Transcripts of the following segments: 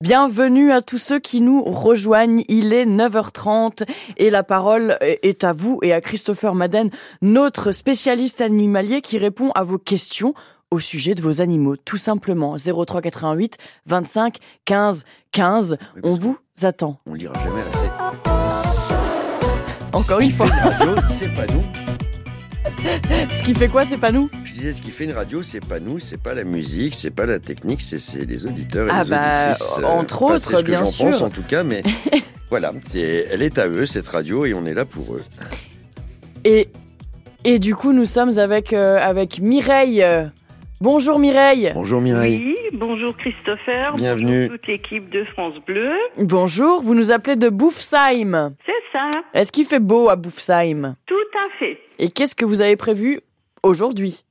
Bienvenue à tous ceux qui nous rejoignent. Il est 9h30 et la parole est à vous et à Christopher Madden, notre spécialiste animalier qui répond à vos questions au sujet de vos animaux, tout simplement. 03 88 25 15 15. On vous attend. On lira jamais assez. Encore une fois. c'est pas nous. Ce qui fait quoi, c'est pas nous? Je disais, ce qui fait une radio, c'est pas nous, c'est pas la musique, c'est pas la technique, c'est les auditeurs et Ah les bah, auditrices. entre enfin, autres, ce bien sûr. pense en tout cas, mais voilà, c'est, elle est à eux cette radio et on est là pour eux. Et, et du coup, nous sommes avec, euh, avec Mireille. Bonjour Mireille. Bonjour Mireille. Oui, bonjour Christopher. Bienvenue. Bonjour toute l'équipe de France Bleu. Bonjour, vous nous appelez de Boufsheim. C'est ça, Est-ce qu'il fait beau à Boufsheim? Tout à fait. Et qu'est-ce que vous avez prévu aujourd'hui?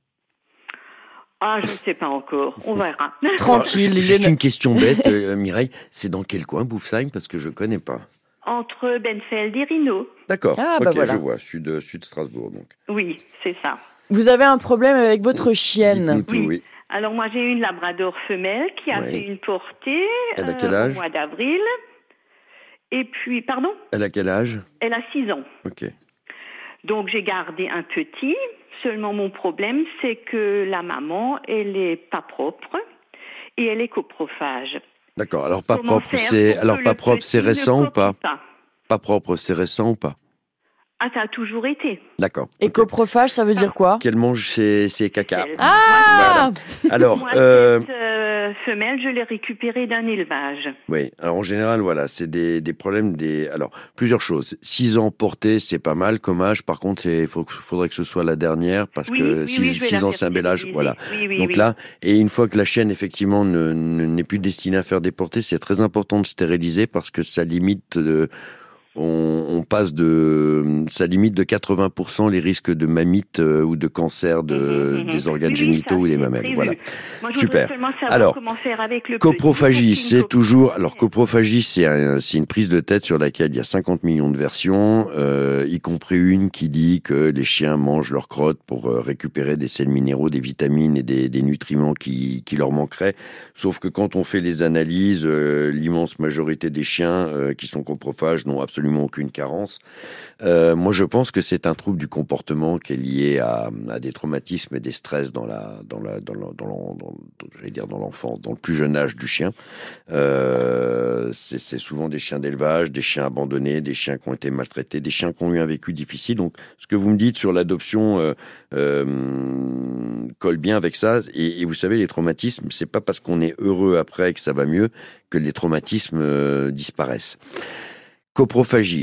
Ah, je ne sais pas encore. On verra. Tranquille, Alors, il Juste est- une question bête, euh, Mireille, c'est dans quel coin Boufsheim? Parce que je connais pas. Entre Benfeld et Rhino. D'accord, Ah, bah ok, voilà. je vois, sud, sud Strasbourg donc. Oui, c'est ça. Vous avez un problème avec votre chienne. Oui. oui. Alors moi, j'ai une Labrador femelle qui a Oui. fait une portée Elle a quel au âge mois d'avril. Et puis, pardon, Elle a quel âge elle a 6 ans. Ok. Donc j'ai gardé un petit. Seulement mon problème, c'est que la maman, elle est pas propre et elle est coprophage. D'accord, alors pas Comment propre, c'est alors pas propre, c'est récent ou pas Pas propre, c'est récent ou pas Ah, ça a toujours été. D'accord. Et coprophage, ça veut dire quoi? Qu'elle mange ses, ses caca. Ah Alors, Moi, euh, cette euh, femelle, je l'ai récupérée d'un élevage. oui. Alors en général, voilà, c'est des, des problèmes des. Alors plusieurs choses. Six ans porté, c'est pas mal comme âge. Par contre, il faudrait que ce soit la dernière parce Oui, que oui, six, oui, six ans, c'est un bel âge. Voilà. Oui, oui, Donc oui. là, et une fois que la chienne effectivement ne- ne- n'est plus destinée à faire des portées, c'est très important de stériliser parce que ça limite. de- on, on passe de, ça limite de 80% les risques de mammites euh, ou de cancer de, Mhm, mhm. des organes Oui, génitaux ça, ou des mamelles. prévu. Voilà. Moi, je Super. Alors, avec le Coprophagie, c'est toujours. Alors, coprophagie, c'est un- une prise de tête sur laquelle il y a 50 millions de versions, euh, y compris une qui dit que les chiens mangent leurs crottes pour euh, récupérer des sels minéraux, des vitamines et des, des nutriments qui, qui leur manqueraient. Sauf que quand on fait les analyses, euh, l'immense majorité des chiens euh, qui sont coprophages n'ont absolument aucune carence. Euh, moi, je pense que c'est un trouble du comportement qui est lié à, des traumatismes et des stress dans la, dans la, dans la- dans l'enfance, dans le plus jeune âge du chien. Euh, c'est souvent des chiens d'élevage, des chiens abandonnés, des chiens qui ont été maltraités, des chiens qui ont eu un vécu difficile. Donc, ce que vous me dites sur l'adoption euh, colle bien avec ça. Et, et vous savez, les traumatismes, c'est pas parce qu'on est heureux après que ça va mieux que les traumatismes disparaissent.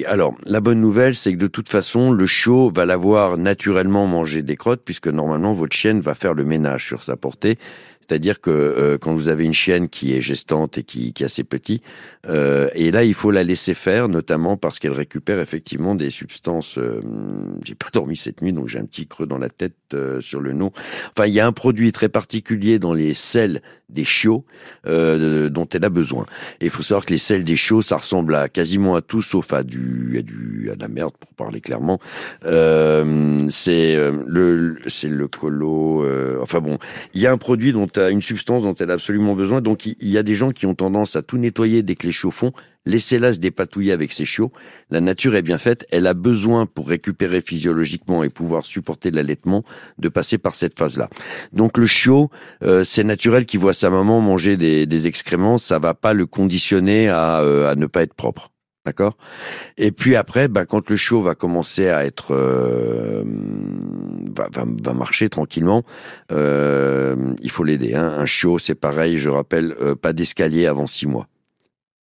Alors, la bonne nouvelle, c'est que de toute façon, le chiot va l'avoir naturellement mangé des crottes, puisque normalement, votre chienne va faire le ménage sur sa portée. C'est-à-dire que euh, quand vous avez une chienne qui est gestante et qui, qui est assez petit, euh, et là, il faut la laisser faire, notamment parce qu'elle récupère effectivement des substances. euh, j'ai pas dormi cette nuit, donc j'ai un petit creux dans la tête euh, sur le nom. Enfin, il y a un produit très particulier dans les selles des chiots dont elle a besoin. Et il faut savoir que les selles des chiots, ça ressemble à quasiment à tout sauf à du, à du, à de la merde pour parler clairement. C'est le, c'est le colo. enfin bon, il y a un produit dont une substance dont elle a absolument besoin. Donc il il y a des gens qui ont tendance à tout nettoyer dès que les chiots font. Laissez-la se dépatouiller avec ses chiots. La nature est bien faite. Elle a besoin, pour récupérer physiologiquement et pouvoir supporter l'allaitement, de passer par cette phase-là. Donc le chiot, euh, c'est naturel qu'il voit sa maman manger des, excréments. Ça va pas le conditionner à, euh, ne pas être propre. D'accord? Et puis après, ben, quand le chiot va commencer à être... euh, va, marcher tranquillement, il faut l'aider. Hein. Un chiot, c'est pareil, je rappelle, pas d'escalier avant six mois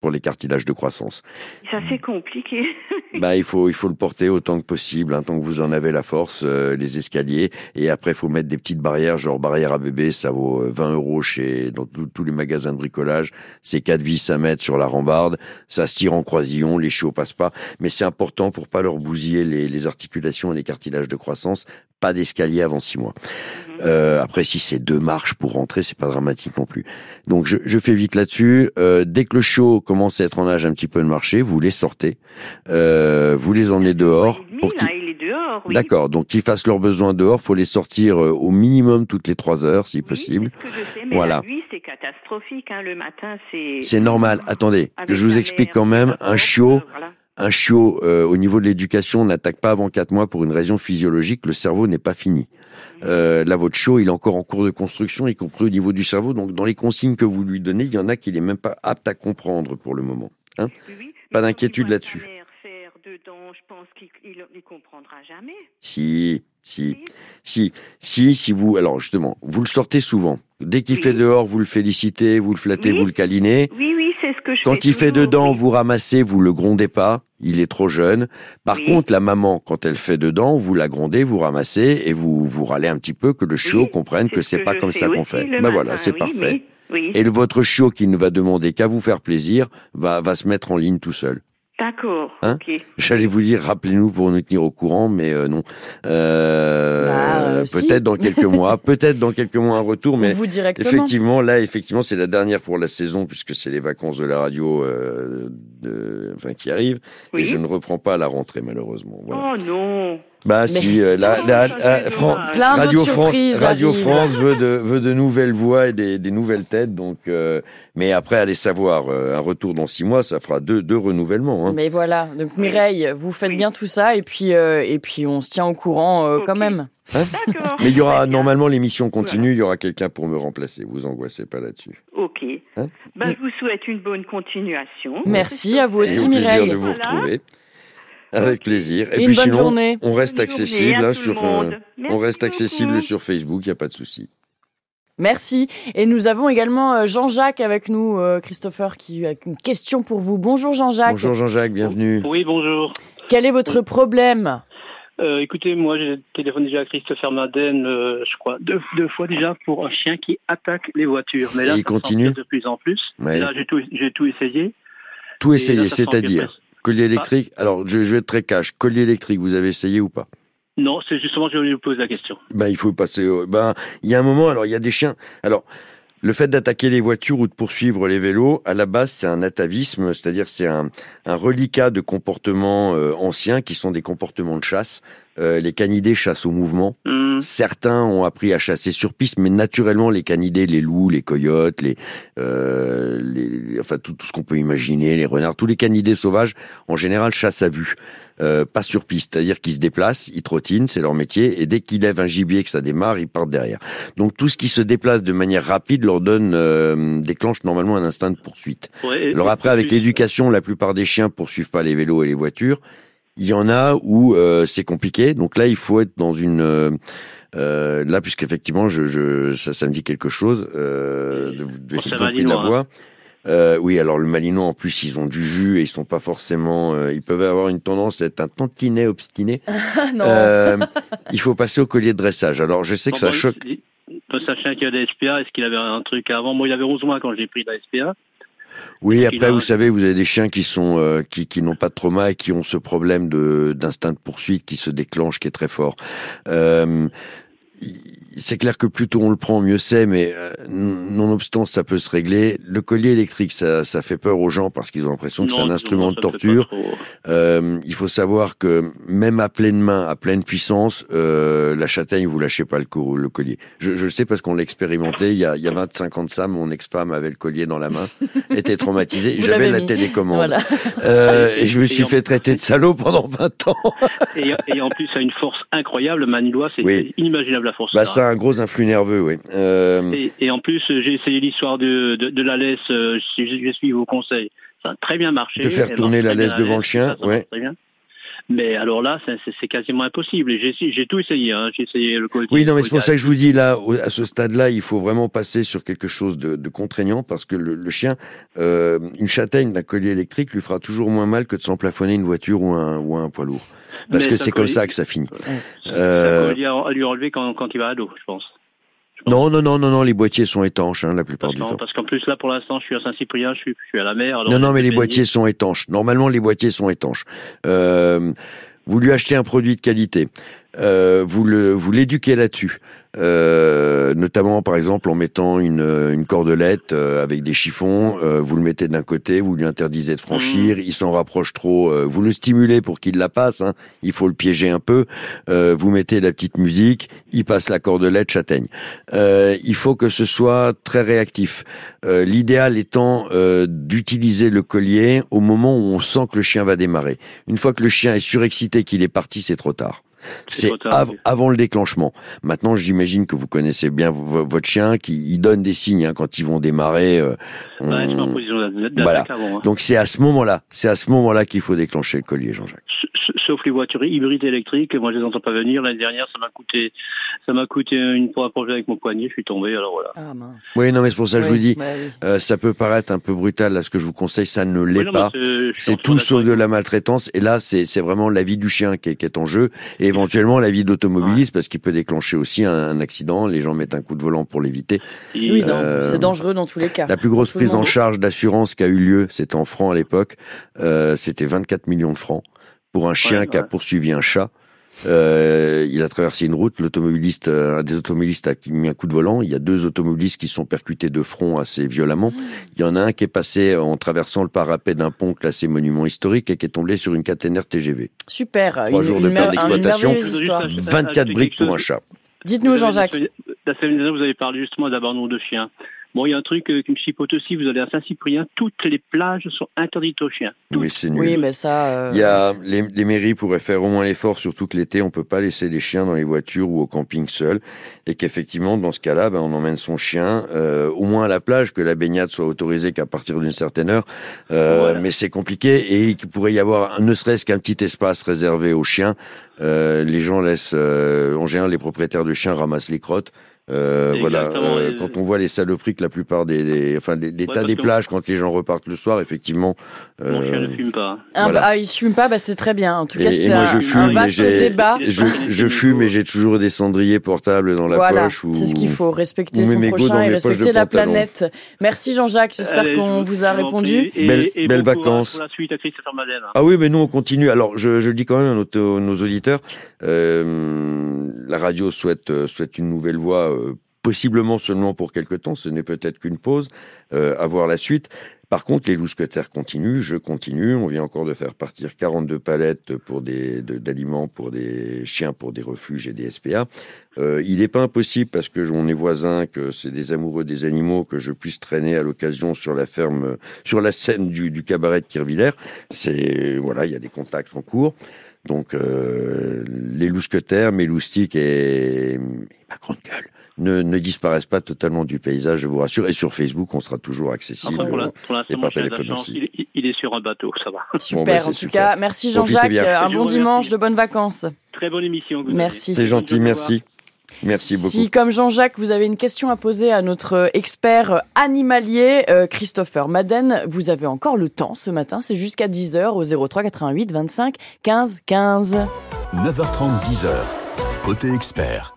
pour les cartilages de croissance. Ça, c'est compliqué. Bah, il faut il faut le porter autant que possible, hein, tant que vous en avez la force, euh, les escaliers. Et après, il faut mettre des petites barrières, genre barrière à bébé, ça vaut euh, 20 euros chez dans tous- tous les magasins de bricolage. C'est quatre vis à mettre sur la rambarde, ça se tire en croisillon, les chiots passent pas. Mais c'est important pour pas leur bousiller les, les articulations et les cartilages de croissance. Pas d'escalier avant six mois. Mhm. Euh, après, si c'est deux marches pour rentrer, c'est pas dramatique non plus. Donc, je, je fais vite là-dessus. Euh, dès que le chiot commence à être en âge un petit peu de marcher, vous les sortez, euh, vous les emmenez dehors. Pour qu'ils- là, il est dehors, oui. D'accord, donc qu'ils fassent leurs besoins dehors, faut les sortir euh, au minimum toutes les trois heures, si Oui, possible. c'est ce que je sais, mais Voilà. la nuit, c'est catastrophique. Hein. Le matin, c'est... C'est normal. Attendez, que Avec je vous explique quand même. Un chiot, voilà. Un chiot, euh, au niveau de l'éducation, n'attaque pas avant quatre mois pour une raison physiologique. Le cerveau n'est pas fini. Euh, là, votre chiot, il est encore en cours de construction, y compris au niveau du cerveau. Donc, dans les consignes que vous lui donnez, il y en a qu'il est même pas apte à comprendre pour le moment. Hein Oui. Pas d'inquiétude là-dessus. dedans, je pense qu'il ne comprendra jamais. Si, si, si, si, si vous, alors justement, vous le sortez souvent. Dès qu'il Oui. fait dehors, vous le félicitez, vous le flattez, Oui. vous le câlinez. Oui, que je Quand fais il fait dedans, vous ramassez, vous le grondez pas. Il est trop jeune. Par Oui. contre, la maman, quand elle fait dedans, vous la grondez, vous ramassez et vous vous râlez un petit peu que le chiot Oui, comprenne que ce c'est pas comme ça qu'on fait. Ben matin, voilà, c'est oui, parfait. Et votre chiot qui ne va demander qu'à vous faire plaisir va, va se mettre en ligne tout seul. D'accord, Hein ok. J'allais vous dire, rappelez-nous pour nous tenir au courant, mais euh, non. Euh, Bah, euh, si. peut-être dans quelques mois, peut-être dans quelques mois un retour, mais vous directement. effectivement, là, effectivement, c'est la dernière pour la saison puisque c'est les vacances de la radio, euh, de, enfin, qui arrivent, et je ne reprends pas à la rentrée malheureusement. Voilà. Oh non. Bah Mais- si, euh, la, la- euh, Fran- dommage. Plein Radio France, surprises Radio. France veut de, veut de nouvelles voix et des, des nouvelles têtes. Donc, euh, mais après, allez savoir, euh, un retour dans six mois, ça fera deux, deux renouvellements. Hein. Mais voilà, donc Mireille, vous faites Oui. bien tout ça et puis euh, et puis on se tient au courant euh, quand même. D'accord. Mais il y aura normalement l'émission continue, il y aura quelqu'un pour me remplacer. Vous angoissez pas là-dessus. Ok. Hein ben, je vous souhaite une bonne continuation. Merci à vous Et aussi au plaisir Mireille. de vous Voilà. retrouver. Avec plaisir. Et Et, une puis bonne sinon, journée. on reste Bonne accessible le sur, euh, on reste accessible beaucoup. sur Facebook, il n'y a pas de souci. Merci. Et nous avons également euh, Jean-Jacques avec nous, euh, Christopher, qui a une question pour vous. Bonjour Jean-Jacques. Bonjour Jean-Jacques, bienvenue. Oui, bonjour. Quel est votre problème? Euh, écoutez, moi, j'ai téléphoné déjà à Christopher Madden, euh, je crois, deux, deux fois déjà pour un chien qui attaque les voitures. Mais là, Et il ça continue de plus en plus. Ouais. Et là, j'ai tout, j'ai tout essayé. Tout s'empire c'est-à-dire. Collier électrique. Alors, je, je vais être très cash. Collier électrique, vous avez essayé ou pas? Non, c'est justement, je voulais vous poser la question. Ben, il faut passer. Au... Ben, il y a un moment. Alors, il y a des chiens. Alors, le fait d'attaquer les voitures ou de poursuivre les vélos, à la base, c'est un atavisme, c'est-à-dire c'est un, un reliquat de comportements euh, anciens qui sont des comportements de chasse. Euh, les canidés chassent au mouvement. Hum, Certains ont appris à chasser sur piste, mais naturellement, les canidés, les loups, les coyotes, les, euh, les enfin tout, tout ce qu'on peut imaginer, les renards, tous les canidés sauvages, en général, chassent à vue, euh, pas sur piste. C'est-à-dire qu'ils se déplacent, ils trottinent, c'est leur métier, et dès qu'ils lèvent un gibier, que ça démarre, ils partent derrière. Donc tout ce qui se déplace de manière rapide leur donne, euh, déclenche normalement un instinct de poursuite. ouais, Alors après, avec l'éducation, la plupart des chiens poursuivent pas les vélos et les voitures. Il y en a où euh, c'est compliqué. Donc là, il faut être dans une euh, euh, là, puisqu'effectivement, je, je ça, ça me dit quelque chose euh, de, de, y compris de la malinois, hein. voix. Euh, oui, alors le malinois, en plus, ils ont du jus et ils sont pas forcément. euh, ils peuvent avoir une tendance à être un tantinet obstiné. Ah non. Euh, il faut passer au collier de dressage. Alors, je sais que Bon, ça bon, choque. il- C'est un chien qui a des SPA. Est-ce qu'il avait un truc avant? Moi, il avait 11 mois quand j'ai pris la SPA. Oui, après, a- vous savez, vous avez des chiens qui sont euh, qui, qui n'ont pas de trauma et qui ont ce problème de d'instinct de poursuite qui se déclenche, qui est très fort. Euh, c'est clair que plus tôt on le prend, mieux c'est, mais euh, nonobstant, ça peut se régler. Le collier électrique, ça, ça fait peur aux gens parce qu'ils ont l'impression que c'est Non, un non, instrument ça de torture. Euh, il faut savoir que même à pleine main, à pleine puissance, euh, la châtaigne, vous lâchez pas le, co- le collier. Je, je le sais parce qu'on l'a expérimenté. Il y a, il y a 25 ans de ça, mon ex-femme avait le collier dans la main, était traumatisée. J'avais la mis. télécommande. Voilà. Euh, et je me suis en- fait traiter de salaud pendant 20 ans. Et, et en plus, ça a une force incroyable. Le Manilois, c'est Oui. c'est inimaginable la force. Bah, ça. Ça un gros influx nerveux, oui. Euh, Et, et en plus, euh, j'ai essayé l'histoire de, de, de la laisse. Je, je suis vos conseils. Ça a très bien marché. De faire tourner la laisse devant le chien, ouais. très bien. Mais alors là, c'est- quasiment impossible. J'ai tout essayé. Hein. J'ai essayé le collier. Oui, non, mais c'est pour ça que je vous dis là, à ce stade-là, il faut vraiment passer sur quelque chose de, de contraignant parce que le, le chien, euh, une châtaigne d'un collier électrique lui fera toujours moins mal que de s'emplafonner une voiture ou un, ou un poids lourd. Parce Mais que c'est comme ça que ça finit. C'est Euh, à, à lui enlever quand, quand il va à l'eau, je pense. Non, non, non, non, non, les boîtiers sont étanches hein, la plupart Parce du temps. parce qu'en plus, là, pour l'instant, je suis à Saint-Cyprien, je suis, je suis à la mer. alors Non, non, mais les boîtiers sont étanches. Normalement, les boîtiers sont étanches. Euh, vous lui achetez un produit de qualité. Euh, vous le vous l'éduquez là-dessus. Euh, notamment par exemple en mettant une, une cordelette euh, avec des chiffons, euh, vous le mettez d'un côté, vous lui interdisez de franchir, il s'en rapproche trop, euh, vous le stimulez pour qu'il la passe, hein, il faut le piéger un peu, vous mettez la petite musique, il passe la cordelette châtaigne. il faut que ce soit très réactif. L'idéal étant d'utiliser le collier au moment où on sent que le chien va démarrer. Une fois que le chien est surexcité, qu'il est parti, c'est trop tard. C'est avant le déclenchement. Maintenant, j'imagine que vous connaissez bien votre chien, qui il donne des signes hein, quand ils vont démarrer. Euh, voilà. Hein. Donc c'est à ce moment-là, c'est à ce moment-là qu'il faut déclencher le collier, Jean-Jacques. Sauf les voitures hybrides électriques, moi je les entends pas venir. L'année dernière, ça m'a coûté, ça m'a coûté une fois un projet avec mon poignet, je suis tombé. Alors voilà. Ah, oui, non, mais c'est pour ça que je vous dis, bah euh, ça peut paraître un peu brutal. Là, ce que je vous conseille, ça ne l'est pas. C'est tout sauf de la maltraitance. Et là, c'est vraiment la vie du chien qui est, qui est en jeu. Et éventuellement la vie d'automobiliste parce qu'il peut déclencher aussi un, accident. Les gens mettent un coup de volant pour l'éviter. Oui, euh, c'est dangereux dans tous les cas. La plus grosse prise en charge d'assurance qui a eu lieu, c'était en francs à l'époque, euh, c'était 24 millions de francs pour un chien qui a poursuivi un chat. Euh, il a traversé une route, l'automobiliste, euh, un des automobilistes a mis un coup de volant. Il y a deux automobilistes qui sont percutés de front assez violemment. Mmh. Il y en a un qui est passé en traversant le parapet d'un pont classé monument historique et qui est tombé sur une caténaire TGV. Super. Trois jours de perte d'exploitation, 24 briques pour un chat. Dites-nous, Jean-Jacques. La semaine dernière, vous avez parlé justement d'abandon de chiens. Bon, il y a un truc euh, qui me chipote aussi. Vous allez à Saint-Cyprien, toutes les plages sont interdites aux chiens. Oui, c'est nul. Oui, mais ça. Euh, il y a les, les, mairies pourraient faire au moins l'effort, surtout que l'été, on peut pas laisser les chiens dans les voitures ou au camping seul, et qu'effectivement, dans ce cas-là, ben, on emmène son chien euh, au moins à la plage, que la baignade soit autorisée qu'à partir d'une certaine heure. Euh, Mais c'est compliqué et qu'il pourrait y avoir, ne serait-ce qu'un petit espace réservé aux chiens. Euh, les gens laissent, en général, les propriétaires de chiens ramassent les crottes. Euh, voilà, euh, quand on voit les saloperies que la plupart des, enfin l'état des plages quand les gens repartent le soir, effectivement. Euh, Mon chien ne fume pas. Ah, il fume pas, bah c'est très bien. En tout cas, c'est un, un, vaste débat. Je, je fume et j'ai toujours des cendriers portables dans la voilà, poche. C'est ce qu'il faut, respecter son prochain et respecter la planète. Merci Jean-Jacques, j'espère qu'on vous a répondu. belles vacances. Ah oui, mais nous on continue. Alors je, je le dis quand même à nos, nos auditeurs, euh, la radio souhaite souhaite une nouvelle voix euh, possiblement seulement pour quelque temps, ce n'est peut-être qu'une pause, euh, à voir la suite. Par contre, les lousquetaires continuent, je continue. On vient encore de faire partir 42 palettes pour des d'aliments pour des chiens, pour des refuges et des SPA. Euh, il n'est pas impossible parce que on est voisins, que c'est des amoureux des animaux, que je puisse traîner à l'occasion sur la ferme, sur la scène du, cabaret de Kirvillers. C'est voilà, il y a des contacts en cours. Donc euh, les lousquetaires, mes loustiques et, gueule ne, ne, disparaissent pas totalement du paysage, je vous rassure. Et sur Facebook, on sera toujours accessible. pour l'instant, il, il, est sur un bateau, ça va. Super, bah, en tout cas. Merci Jean-Jacques. Un bon dimanche, de bonnes vacances. Très bonne émission. Merci. C'est gentil, merci. Merci beaucoup. Si, comme Jean-Jacques, vous avez une question à poser à notre expert animalier, euh, Christopher Madden, vous avez encore le temps ce matin. C'est jusqu'à 10h au 03 88 25 15 15. 9h30, 10h. Côté expert.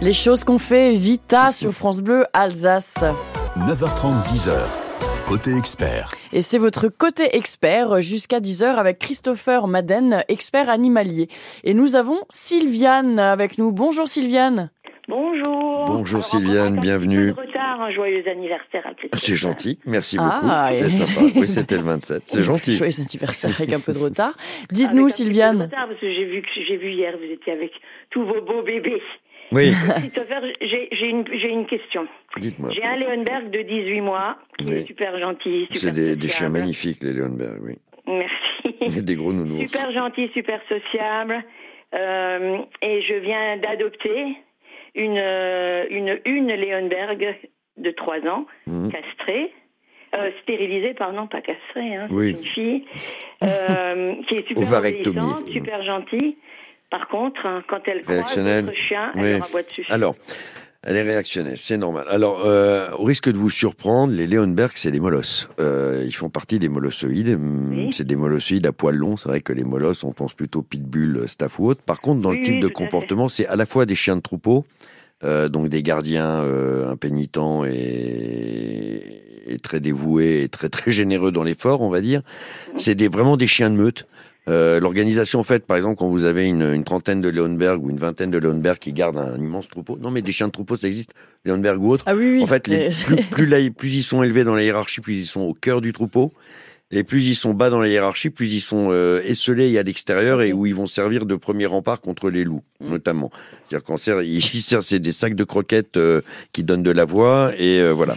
Les choses qu'on fait, Vita sur France Bleu Alsace. 9h30, 10h. Côté expert. Et c'est votre côté expert jusqu'à 10h avec Christopher Madden, expert animalier. Et nous avons Sylviane avec nous. Bonjour Sylviane. Bonjour. Bonjour Sylviane, bienvenue. Un peu de retard, un joyeux anniversaire à Christophe. C'est gentil, merci Ah, beaucoup. C'est sympa. Oui, c'était le 27. C'est gentil. Joyeux anniversaire avec un peu de retard. Dites-nous un peu de Sylviane. retard, parce que j'ai vu que j'ai vu hier, vous étiez avec tous vos beaux bébés. Oui, j'ai une, j'ai une question. dites-moi. J'ai un Leonberg de 18 mois qui Oui. est super gentil, super C'est des, des chiens magnifiques, les Leonberg, oui. Merci. Des gros nounous. Super gentil, super sociable. Euh, et je viens d'adopter une, euh, une, une Leonberg de 3 ans, Mhm. castrée. Euh, stérilisée, pardon, pas castrée, hein, Oui. une fille, euh, qui est super obéissante, super gentille. Par contre, hein, quand elle croise d'autres chiens, Oui. elle leur aboie dessus. Alors, elle est réactionnelle, c'est normal. Alors, euh, au risque de vous surprendre, les Leonberg, c'est des molosses. Euh, ils font partie des molossoïdes. Oui. C'est des molossoïdes à poils longs. C'est vrai que les molosses, on pense plutôt pitbull, staff ou autre. Par contre, dans le type oui, de comportement, c'est à la fois des chiens de troupeau, euh, donc des gardiens euh, impénitents et, et très dévoués et très très généreux dans l'effort, on va dire. C'est des, vraiment des chiens de meute. Euh, L'organisation, en fait, par exemple, quand vous avez une, une trentaine de Leonberg ou une vingtaine de Leonberg qui gardent un, immense troupeau, non mais des chiens de troupeau, ça existe, Leonberg ou autre. Ah oui, oui. En fait, les, plus, plus, là- plus ils sont élevés dans la hiérarchie, plus ils sont au cœur du troupeau. Et plus ils sont bas dans la hiérarchie, plus ils sont euh, esselés à l'extérieur et où ils vont servir de premier rempart contre les loups, Mm. notamment. C'est-à-dire qu'en serre, ils servent, c'est des sacs de croquettes euh, qui donnent de la voix et euh, voilà.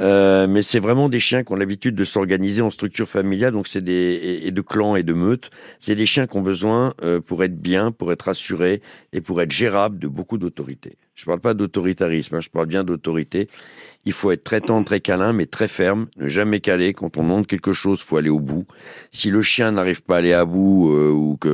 Euh, mais c'est vraiment des chiens qui ont l'habitude de s'organiser en structure familiale, donc c'est des et, et de clans et de meutes. C'est des chiens qui ont besoin euh, pour être bien, pour être assurés et pour être gérables de beaucoup d'autorité. Je parle pas d'autoritarisme, hein, je parle bien d'autorité. Il faut être très tendre, très câlin, mais très ferme, ne jamais caler. Quand on demande quelque chose, faut aller au bout. Si le chien n'arrive pas à aller à bout, euh, ou que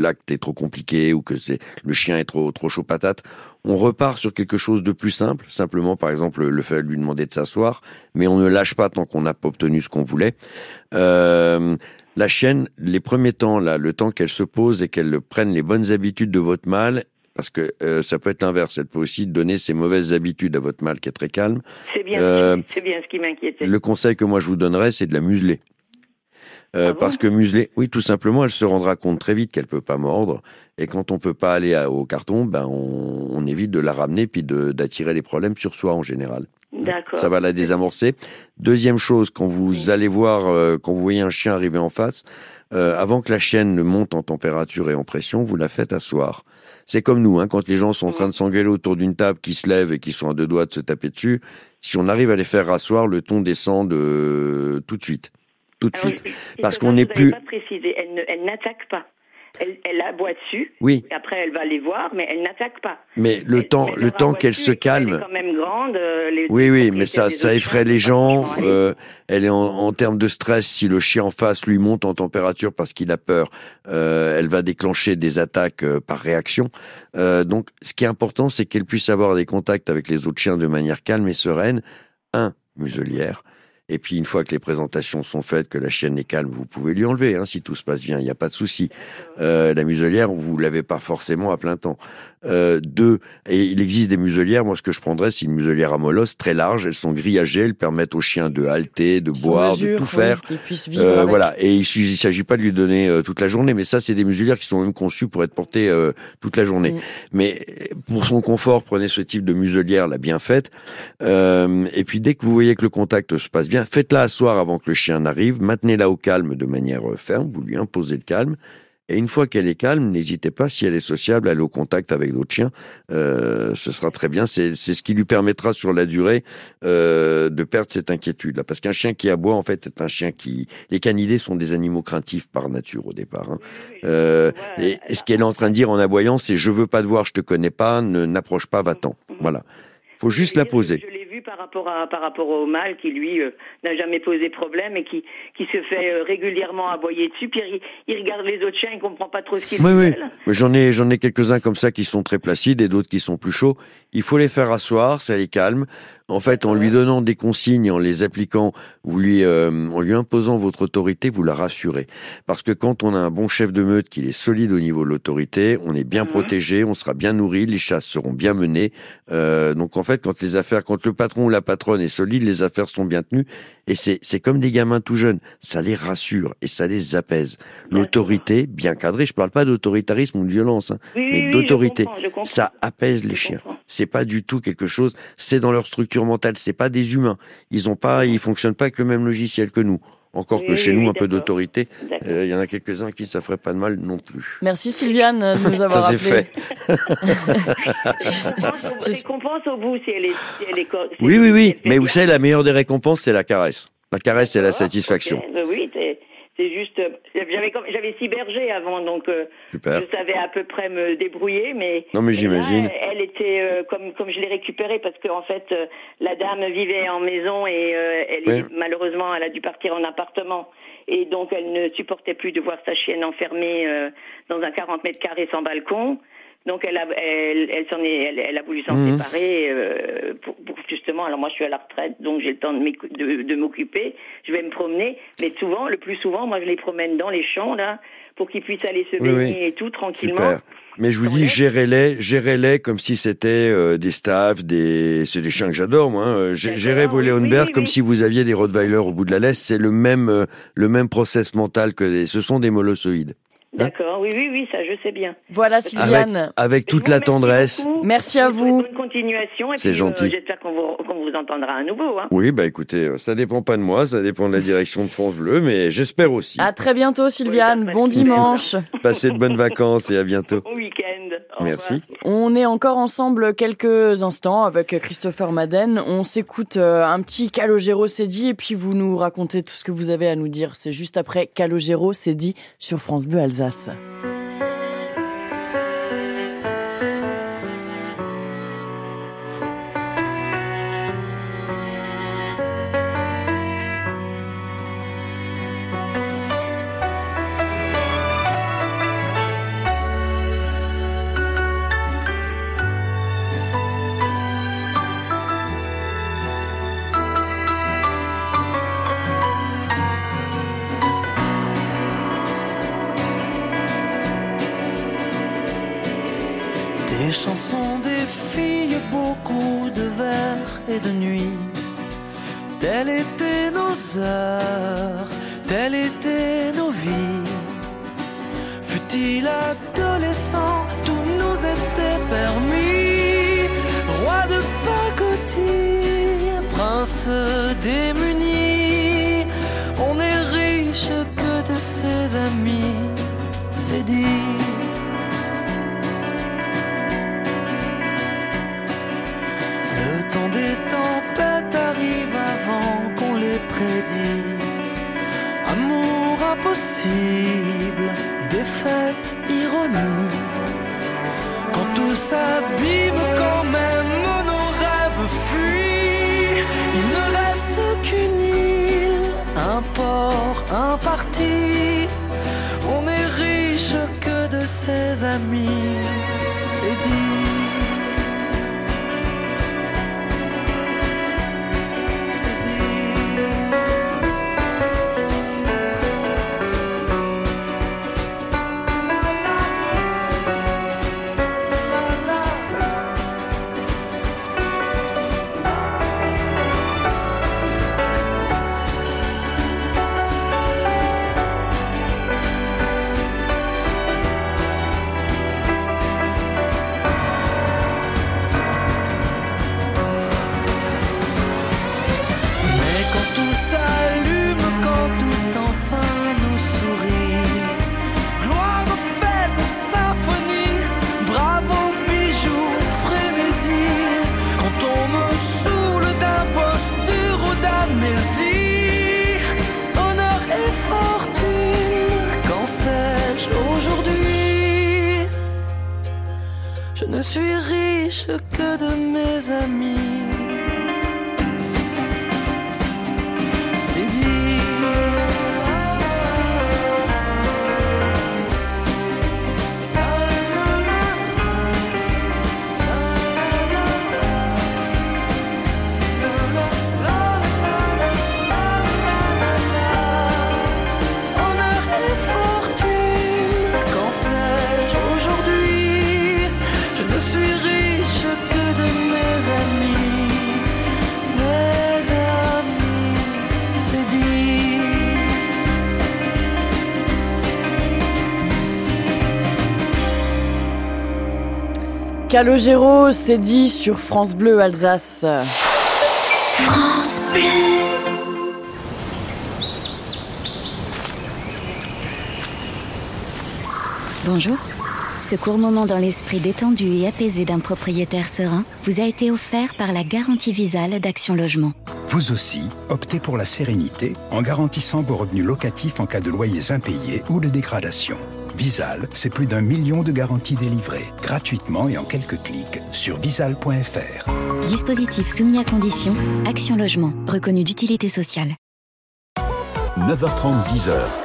l'acte est trop compliqué, ou que c'est le chien est trop trop chaud patate, on repart sur quelque chose de plus simple. Simplement, par exemple, le fait de lui demander de s'asseoir, mais on ne lâche pas tant qu'on n'a pas obtenu ce qu'on voulait. Euh, la chienne, les premiers temps, là, le temps qu'elle se pose et qu'elle prenne les bonnes habitudes de votre mâle, parce que euh, ça peut être l'inverse, elle peut aussi donner ses mauvaises habitudes à votre mâle qui est très calme. C'est bien, Euh, c'est bien ce qui m'inquiétait. Le conseil que moi je vous donnerais, c'est de la museler. Euh, Ah bon parce que museler, oui, tout simplement, elle se rendra compte très vite qu'elle peut pas mordre. Et quand on peut pas aller à- au carton, ben on, on évite de la ramener puis d'attirer les problèmes sur soi en général. D'accord. Ça va la désamorcer. Deuxième chose, quand vous allez voir, euh, quand vous voyez un chien arriver en face, euh, avant que la chienne ne monte en température et en pression, vous la faites asseoir. C'est comme nous, hein, quand les gens sont en train de s'engueuler autour d'une table, qui se lèvent et qui sont à deux doigts de se taper dessus. Si on arrive à les faire rasseoir, le ton descend de tout de suite, tout de Alors, suite. Parce qu'on n'est plus- pas ne- elle n'attaque pas. Elle, elle aboie dessus. Oui, et Après, elle va les voir, mais elle n'attaque pas. mais le Elle- temps, le temps qu'elle se et Elle est calme. quand même grande. euh, les- Oui, oui, mais ça, ça effraie les gens. euh, elle est en, en termes de stress. Si le chien en face lui monte en température parce qu'il a peur, euh, elle va déclencher des attaques par réaction. Donc, ce qui est important, c'est qu'elle puisse avoir des contacts avec les autres chiens de manière calme et sereine. Un, muselière. Et puis, une fois que les présentations sont faites, que la chienne est calme, vous pouvez lui enlever, hein, si tout se passe bien, il n'y a pas de souci. Euh, la muselière, vous l'avez pas forcément à plein temps. Euh, deux, et il existe des muselières, moi ce que je prendrais, c'est une muselière à molosse très large, elles sont grillagées, elles permettent aux chiens de halter, de boire, mesure, de tout faire. Vivre Euh, voilà, et il ne s'agit pas de lui donner euh, toute la journée, mais ça, c'est des muselières qui sont même conçues pour être portées euh, toute la journée. Mm. Mais pour son confort, prenez ce type de muselière, la bien faite. Euh, et puis dès que vous voyez que le contact se passe bien, faites-la asseoir avant que le chien n'arrive, maintenez-la au calme de manière euh, ferme, vous lui imposez le calme. Et une fois qu'elle est calme, n'hésitez pas, si elle est sociable, à aller au contact avec d'autres chiens. Euh, ce sera très bien. C'est ce qui lui permettra sur la durée euh, de perdre cette inquiétude-là. Parce qu'un chien qui aboie, en fait, est un chien qui... Les canidés sont des animaux craintifs par nature au départ. hein. Euh, et, et ce qu'elle est en train de dire en aboyant, c'est je veux pas te voir, je te connais pas, ne n'approche pas, va-t'en. Voilà. Faut juste la poser. Par rapport, à, par rapport au mâle qui, lui, euh, n'a jamais posé problème et qui, qui se fait euh, régulièrement aboyer dessus. Puis il, il regarde les autres chiens, il comprend pas trop ce qu'ils Oui, oui. veulent. Mais J'en ai, j'en ai quelques-uns comme ça qui sont très placides et d'autres qui sont plus chauds. Il faut les faire asseoir, ça les calme. En fait, en lui donnant des consignes, en les appliquant, vous lui, euh, en lui imposant votre autorité, vous la rassurez. Parce que quand on a un bon chef de meute, qu'il est solide au niveau de l'autorité, on est bien Mhm. protégé, on sera bien nourri, les chasses seront bien menées. Euh, donc en fait, quand les affaires, quand le patron ou la patronne est solide, les affaires sont bien tenues. Et c'est c'est comme des gamins tout jeunes, ça les rassure et ça les apaise. L'autorité bien cadrée, je parle pas d'autoritarisme ou de violence, hein, Oui, mais oui, d'autorité, ça apaise les chiens. comprends. C'est pas du tout quelque chose. C'est dans leur structure mentale. C'est pas des humains. Ils ont pas, ils fonctionnent pas avec le même logiciel que nous. Encore Oui, que chez oui, nous, oui, un peu d'autorité. Euh, Il y en a quelques-uns qui ça ferait pas de mal non plus. Merci Sylviane de nous avoir Ça, c'est appelé. fait. Je récompense au bout si elle est, si elle est si Oui, oui, si oui. Mais vous savez, la meilleure des récompenses, c'est la caresse. La caresse et la satisfaction. Euh, Oui, c'est c'est juste. J'avais j'avais six bergers avant, donc euh, je savais à peu près me débrouiller, mais. Non, mais j'imagine. elle était euh, comme comme je l'ai récupérée parce qu'en fait euh, la dame vivait en maison et euh, elle est- Ouais. malheureusement elle a dû partir en appartement et donc elle ne supportait plus de voir sa chienne enfermée euh, dans un 40 mètres carrés sans balcon. Donc elle a, elle, elle s'en est, elle, elle a voulu s'en Mhm. séparer euh, pour, pour justement. Alors moi je suis à la retraite, donc j'ai le temps de, m'écou- de, de m'occuper. Je vais me promener, mais souvent, le plus souvent, moi je les promène dans les champs là, pour qu'ils puissent aller se baigner oui. et tout tranquillement. Super. Mais je vous dis, gérez-les, gérez-les comme si c'était euh, des staffs, des, c'est des chiens que j'adore, moi. hein. Gérez vos Leonberg oui, comme si vous aviez des Rottweiler au bout de la laisse. C'est le même, euh, le même process mental que des, ce sont des molossoïdes. D'accord, oui, oui, oui, ça je sais bien. Voilà Sylviane. avec toute la tendresse. beaucoup. Merci à vous. Bonne continuation C'est euh, gentil. J'espère qu'on vous, qu'on vous entendra à nouveau. Hein. Oui, bah écoutez, euh, ça dépend pas de moi, ça dépend de la direction de France Bleu, mais j'espère aussi. À très bientôt Sylviane. Oui, Bon dimanche. Passez de bonnes vacances et à bientôt. Bon week-end. Au Merci. revoir. On est encore ensemble quelques instants avec Christopher Madden. On s'écoute euh, un petit Calogero c'est dit et puis vous nous racontez tout ce que vous avez à nous dire. C'est juste après Calogero c'est dit sur France Bleu Alsace. Amour impossible, défaite, ironie. Quand tout s'abîme, quand même nos rêves fuient, il ne reste qu'une île, un port, un parti. On est riche que de ses amis, Calogero, c'est dit sur France Bleu Alsace. France Bleu. Bonjour. Ce court moment dans l'esprit détendu et apaisé d'un propriétaire serein vous a été offert par la garantie visale d'Action Logement. Vous aussi, optez pour la sérénité en garantissant vos revenus locatifs en cas de loyers impayés ou de dégradation. Visal, c'est plus d'un million de garanties délivrées, gratuitement et en quelques clics, sur visal.fr. Dispositif soumis à condition, Action Logement, reconnu d'utilité sociale. 9h30, 10h.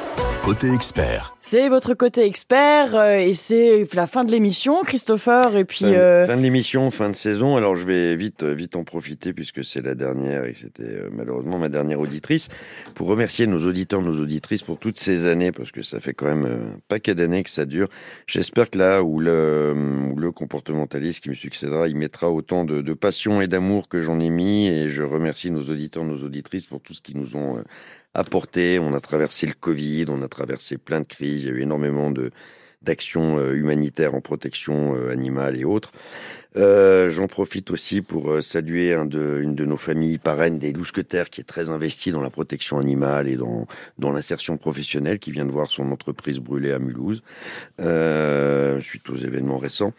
Côté expert. C'est votre côté expert euh, et c'est la fin de l'émission, Christopher. Et puis Fin, euh, fin de l'émission, fin de saison. Alors je vais vite, euh, vite en profiter puisque c'est la dernière et c'était euh, malheureusement ma dernière auditrice pour remercier nos auditeurs, nos auditrices pour toutes ces années parce que ça fait quand même euh, un paquet d'années que ça dure. J'espère que là où le, où le comportementaliste qui me succédera, il mettra autant de, de passion et d'amour que j'en ai mis et je remercie nos auditeurs, nos auditrices pour tout ce qu'ils nous ont euh, apporté. On a traversé le Covid, on a traversé plein de crises. Il y a eu énormément de d'actions euh, humanitaires en protection euh, animale et autres. Euh, J'en profite aussi pour euh, saluer un de, une de nos familles parraines des Lousquetaires qui est très investie dans la protection animale et dans, dans l'insertion professionnelle, qui vient de voir son entreprise brûler à Mulhouse euh, suite aux événements récents.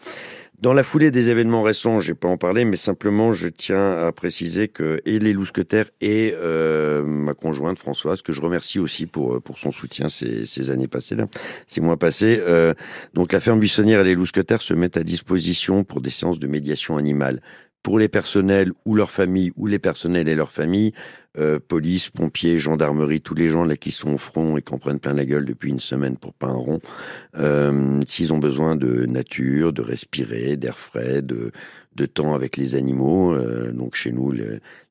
Dans la foulée des événements récents, j'ai pas en parlé, mais simplement je tiens à préciser que et les Lousquetaires et euh, ma conjointe Françoise, que je remercie aussi pour euh, pour son soutien ces, ces années passées là, ces mois passés. Euh, donc la ferme buissonnière et les Lousquetaires se mettent à disposition pour des séances de médiation animale pour les personnels ou leurs familles ou les personnels et leurs familles, euh, police, pompiers, gendarmerie, tous les gens là qui sont au front et qui en prennent plein la gueule depuis une semaine pour pas un rond, euh, s'ils ont besoin de nature, de respirer, d'air frais, de, de temps avec les animaux. euh, donc chez nous,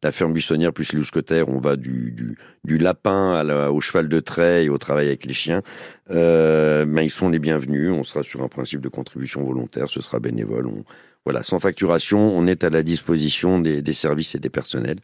la ferme buissonnière plus les lousquetaires, on va du, du, lapin au cheval de trait et au travail avec les chiens. Ben, ils sont les bienvenus. On sera sur un principe de contribution volontaire, ce sera bénévole. Voilà, sans facturation, on est à la disposition des, services et des personnels.